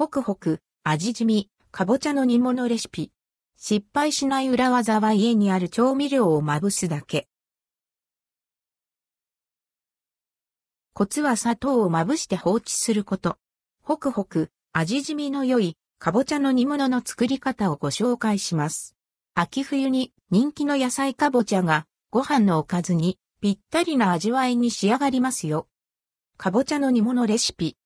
ホクホク、味染み、かぼちゃの煮物レシピ。失敗しない裏技は家にある調味料をまぶすだけ。コツは砂糖をまぶして放置すること。ホクホク、味染みの良い、かぼちゃの煮物の作り方をご紹介します。秋冬に人気の野菜かぼちゃがご飯のおかずにぴったりな味わいに仕上がりますよ。かぼちゃの煮物レシピ。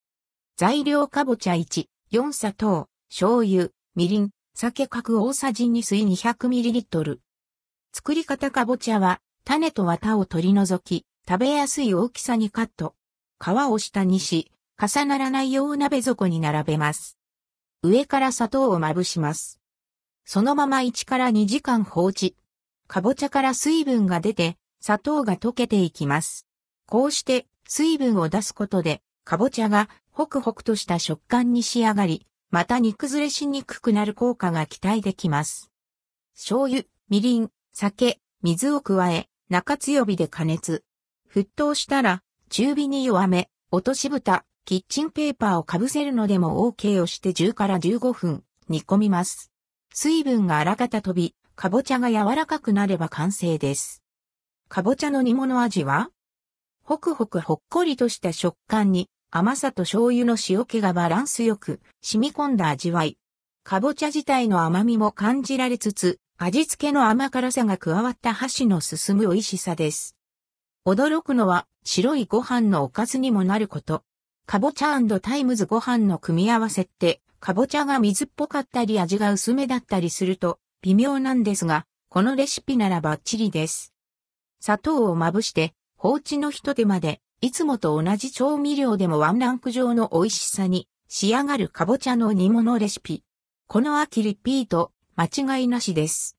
材料かぼちゃ1、4砂糖、醤油、みりん、酒角大さじ2水 200ml。作り方かぼちゃは種と綿を取り除き、食べやすい大きさにカット。皮を下にし、重ならないよう鍋底に並べます。上から砂糖をまぶします。そのまま1から2時間放置。かぼちゃから水分が出て、砂糖が溶けていきます。こうして水分を出すことで、かぼちゃがホクホクとした食感に仕上がり、また煮崩れしにくくなる効果が期待できます。醤油、みりん、酒、水を加え、中強火で加熱。沸騰したら、中火に弱め、落とし蓋、キッチンペーパーをかぶせるのでも OK をして10から15分煮込みます。水分があらかた飛び、かぼちゃが柔らかくなれば完成です。かぼちゃの煮物味は？ホクホクほっこりとした食感に甘さと醤油の塩気がバランスよく染み込んだ味わい。かぼちゃ自体の甘みも感じられつつ、味付けの甘辛さが加わった箸の進む美味しさです。驚くのは白いご飯のおかずにもなること。かぼちゃ times ご飯の組み合わせって、かぼちゃが水っぽかったり味が薄めだったりすると微妙なんですが、このレシピならバッチリです。砂糖をまぶして放置の一手間でいつもと同じ調味料でもワンランク上の美味しさに仕上がるかぼちゃの煮物レシピ。この秋リピート、間違いなしです。